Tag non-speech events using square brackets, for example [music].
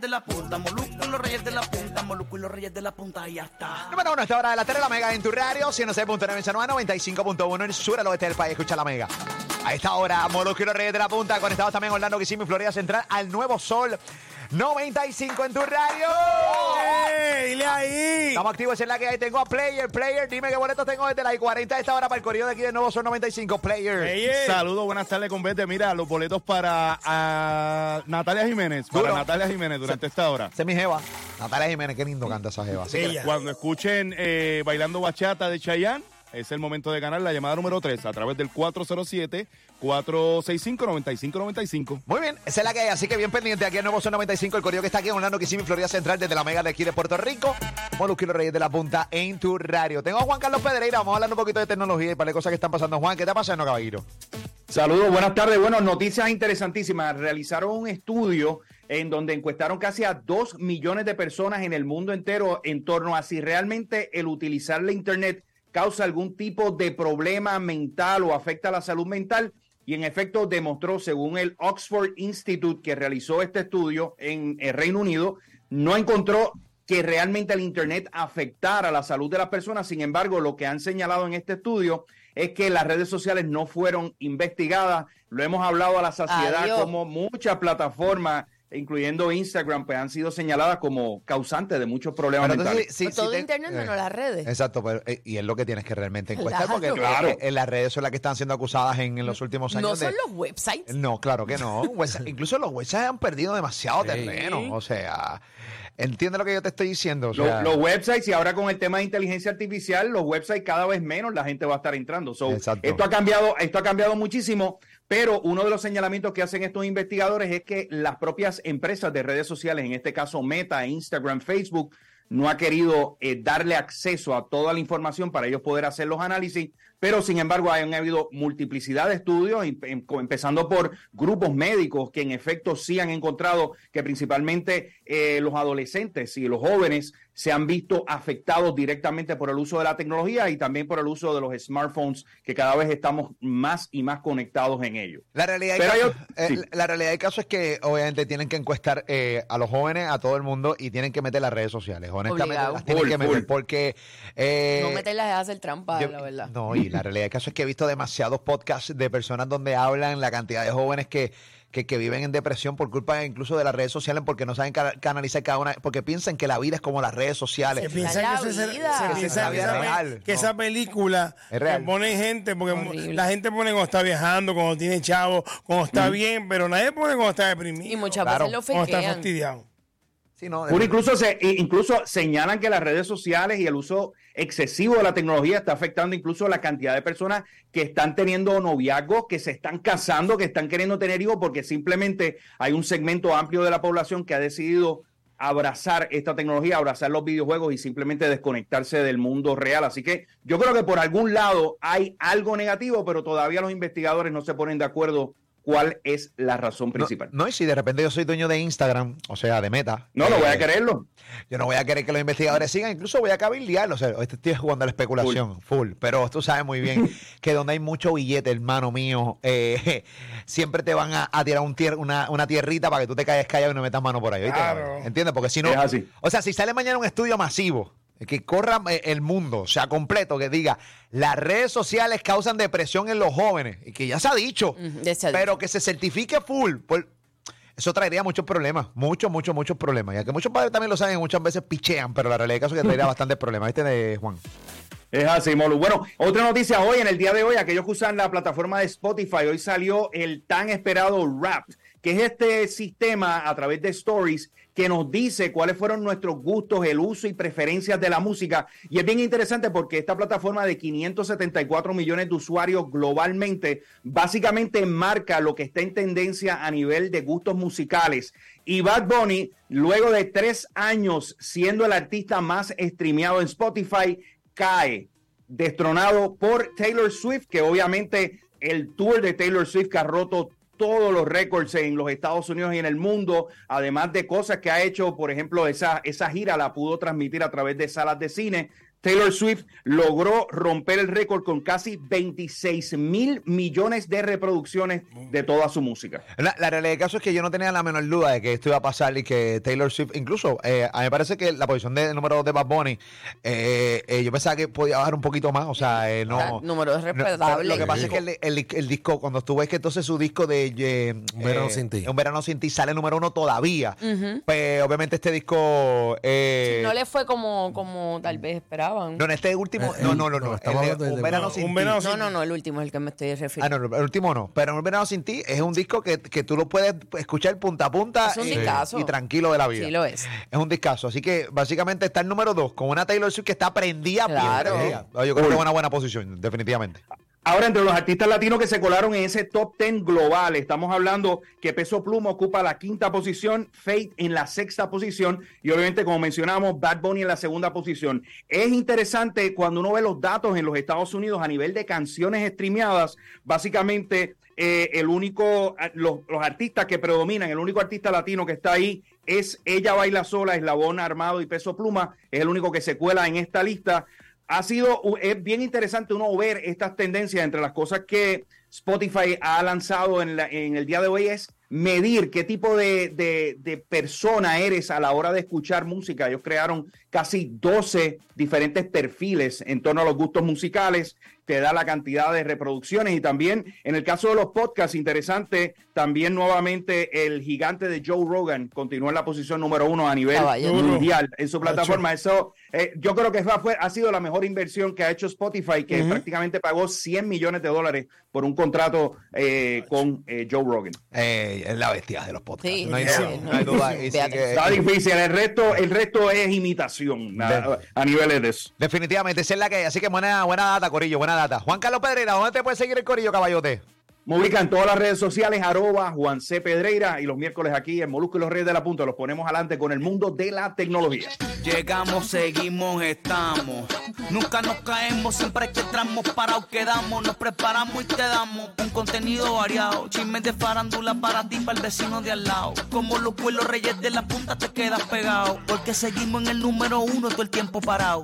reyes de la punta, Molusco y los reyes de la punta, Molusco y los reyes de la punta, y ya está. Número uno, esta hora de la tele, la Mega en tu radio, 106.9 en San Juan, 95.1 en el sur, al oeste del país, escucha la Mega. A esta hora, los Reyes de la Punta, conectados también Orlando Kissimmee, Florida Central, al Nuevo Sol 95 en tu radio. ¡Ey, dile ahí! Estamos activos, es la que hay. Tengo a Player, Player, dime qué boletos tengo desde la I-40 a esta hora para el corrido de aquí de Nuevo Sol 95, Player. Ey, ey. Saludos, buenas tardes con Vete. Mira, los boletos para ah, Natalia Jiménez. Para Duro. Natalia Jiménez durante esta hora. Esa es mi jeva. Natalia Jiménez, qué lindo canta esa jeva. Así que-. Cuando escuchen eh, Bailando Bachata de Chayanne, es el momento de ganar la llamada número 3 a través del 407-465-9595. Muy bien, esa es la que hay, así que bien pendiente aquí en Nuevo Sol 95, el corrido que está aquí en Orlando, Kissimmee, Florida Central, desde la Mega de aquí de Puerto Rico. Los Reyes de la Punta en tu radio. Tengo a Juan Carlos Pedreira, vamos a hablar un poquito de tecnología y para las cosas que están pasando. Juan, ¿qué está pasando, caballero? Saludos, buenas tardes. Bueno, noticias interesantísimas. Realizaron un estudio en donde encuestaron casi a dos millones de personas en el mundo entero en torno a si realmente el utilizar la Internet causa algún tipo de problema mental o afecta la salud mental. Y en efecto demostró, según el Oxford Institute que realizó este estudio en el Reino Unido, no encontró que realmente el Internet afectara la salud de las personas. Sin embargo, lo que han señalado en este estudio es que las redes sociales no fueron investigadas. Lo hemos hablado a la saciedad Adiós. como muchas plataformas, incluyendo Instagram, pues han sido señaladas como causantes de muchos problemas Pero entonces, mentales. sí, sí todo te- internet, eh, menos las redes. Exacto, pero, eh, y es lo que tienes que realmente encuestar, Claro. porque Claro. eh, en las redes son las que están siendo acusadas en, en los últimos años. No son de- los websites. No, claro que no. [laughs] Incluso los websites han perdido demasiado terreno. O sea, entiende lo que yo te estoy diciendo. O Lo- sea, los websites y ahora con el tema de inteligencia artificial, los websites cada vez menos la gente va a estar entrando. So, Exacto. esto ha cambiado, esto ha cambiado muchísimo, pero uno de los señalamientos que hacen estos investigadores es que las propias empresas de redes sociales, en este caso Meta, Instagram, Facebook, no ha querido eh, darle acceso a toda la información para ellos poder hacer los análisis, pero sin embargo han habido multiplicidad de estudios, em- em- empezando por grupos médicos que en efecto sí han encontrado que principalmente eh, los adolescentes y los jóvenes se han visto afectados directamente por el uso de la tecnología y también por el uso de los smartphones, que cada vez estamos más y más conectados en ellos. La realidad, del caso, eh, sí. la realidad del caso es que obviamente tienen que encuestar eh, a los jóvenes, a todo el mundo y tienen que meter las redes sociales. Honestamente, Obligado. las tienen Full, que meter full. porque... eh, no meterlas es hacer trampa, yo- la verdad. No, y la realidad del caso es que he visto demasiados podcasts de personas donde hablan la cantidad de jóvenes que, que, que viven en depresión por culpa incluso de las redes sociales porque no saben ca- canalizar cada una, porque piensan que la vida es como las redes sociales. Se piensa la que, eso es- vida. Que la que vida esa, real. que No. esa película Es real. que ponen gente, porque Horrible. la gente pone cuando está viajando, cuando tiene chavo, cuando está bien, pero nadie pone cuando está deprimido. Y muchas Claro. veces lo cuando está fastidiado. Sí, no, Uno incluso, se, incluso señalan que las redes sociales y el uso excesivo de la tecnología está afectando incluso la cantidad de personas que están teniendo noviazgos, que se están casando, que están queriendo tener hijos, porque simplemente hay un segmento amplio de la población que ha decidido abrazar esta tecnología, abrazar los videojuegos y simplemente desconectarse del mundo real. Así que yo creo que por algún lado hay algo negativo, pero todavía los investigadores no se ponen de acuerdo cuál es la razón principal. no, y si de repente yo soy dueño de Instagram, o sea, de Meta. No, no voy eh, a quererlo. Yo no voy a querer que los investigadores sigan, incluso voy a cabildearlo. O sea, este estoy jugando a la especulación, full. Pero tú sabes muy bien [laughs] que donde hay mucho billete, hermano mío, eh, [laughs] siempre te van a, a tirar un tier- una, una tierrita para que tú te caigas callado y no metas mano por ahí. ¿oíste? Claro. ¿Entiendes? Porque si no. Es así. O sea, si sale mañana un estudio masivo que corra eh, el mundo, o sea, completo, que diga las redes sociales causan depresión en los jóvenes, y que ya se ha dicho, se ha pero que se certifique full, pues eso traería muchos problemas, muchos, muchos, muchos problemas. Ya que muchos padres también lo saben, muchas veces pichean, pero la realidad es que traería [laughs] bastantes problemas. ¿Viste de Juan? Es así, Molu. Bueno, otra noticia hoy, en el día de hoy, aquellos que usan la plataforma de Spotify, hoy salió el tan esperado Wrapped, que es este sistema a través de Stories que nos dice cuáles fueron nuestros gustos, el uso y preferencias de la música. Y es bien interesante porque esta plataforma de 574 millones de usuarios globalmente básicamente marca lo que está en tendencia a nivel de gustos musicales. Y Bad Bunny, luego de tres años siendo el artista más streameado en Spotify, cae destronado por Taylor Swift, que obviamente el tour de Taylor Swift que ha roto todos los récords en los Estados Unidos y en el mundo, además de cosas que ha hecho, por ejemplo, esa, esa gira la pudo transmitir a través de salas de cine, Taylor Swift logró romper el récord con casi 26 mil millones de reproducciones de toda su música. La, la realidad del caso es que yo no tenía la menor duda de que esto iba a pasar y que Taylor Swift, incluso eh, a mí me parece que la posición de número 2 de Bad Bunny, eh, eh, yo pensaba que podía bajar un poquito más, o sea, eh, no. O sea, número es no, respetable. lo que pasa es que el, el- el disco, cuando tú ves que entonces su disco de eh, Un verano eh, sin ti. Un verano sin ti sale número uno todavía. Pues obviamente este disco. eh, no le fue como, como tal vez no, en este último. Eh, no, el- no, no, no, no. el de un verano no, sin un ti. No, no, no, el último es el que me estoy Ah, refiriendo. no, no, el último no. Pero Un Verano Sin Ti es un disco que, que tú lo puedes escuchar punta a punta Es un y, discazo. y tranquilo de la vida. Sí, lo es. Es un discazo. Así que básicamente está el número dos con una Taylor Swift que está prendida Claro. prendida. Yo creo que es una buena posición, definitivamente. Ahora, entre los artistas latinos que se colaron en ese top 10 global, estamos hablando que Peso Pluma ocupa la quinta posición, Fate en la sexta posición y obviamente, como mencionamos, Bad Bunny en la segunda posición. Es interesante cuando uno ve los datos en los Estados Unidos a nivel de canciones streameadas, básicamente eh, el único, los, los artistas que predominan, el único artista latino que está ahí es Ella Baila Sola, Eslabón Armado y Peso Pluma, es el único que se cuela en esta lista ha sido es bien interesante uno ver estas tendencias entre las cosas que Spotify ha lanzado en, la- en el día de hoy es medir qué tipo de, de- de persona eres a la hora de escuchar música. Ellos crearon casi 12 diferentes perfiles en torno a los gustos musicales, te da la cantidad de reproducciones y también en el caso de los podcasts, interesante, también nuevamente el gigante de Joe Rogan continúa en la posición número uno a nivel mundial en su plataforma. Eso, eh, yo creo que fue, ha sido la mejor inversión que ha hecho Spotify, que prácticamente pagó 100 millones de dólares por un contrato eh, con eh, Joe Rogan. Eh, es la bestia de los podcasts. Sí, no hay sí, duda. no. no hay duda. Y sí Fíjate. que- Está difícil, el resto, el resto es imitación a, a niveles de eso. definitivamente, esa es la que hay. Así que buena, buena data, Corillo, buena data. Juan Carlos Pedrera, ¿dónde te puede seguir el Corillo, caballote? Me ubican en todas las redes sociales, arroba Juan C. Pedreira, y los miércoles aquí en Molusco y los Reyes de la Punta los ponemos adelante con el mundo de la tecnología. Llegamos, seguimos, estamos. Nunca nos caemos, siempre que entramos parados quedamos. Nos preparamos y te damos un contenido variado. Chismes de farándula para ti, para el vecino de al lado. Como los pueblos reyes de la punta te quedas pegado. Porque seguimos en el número uno todo el tiempo parado.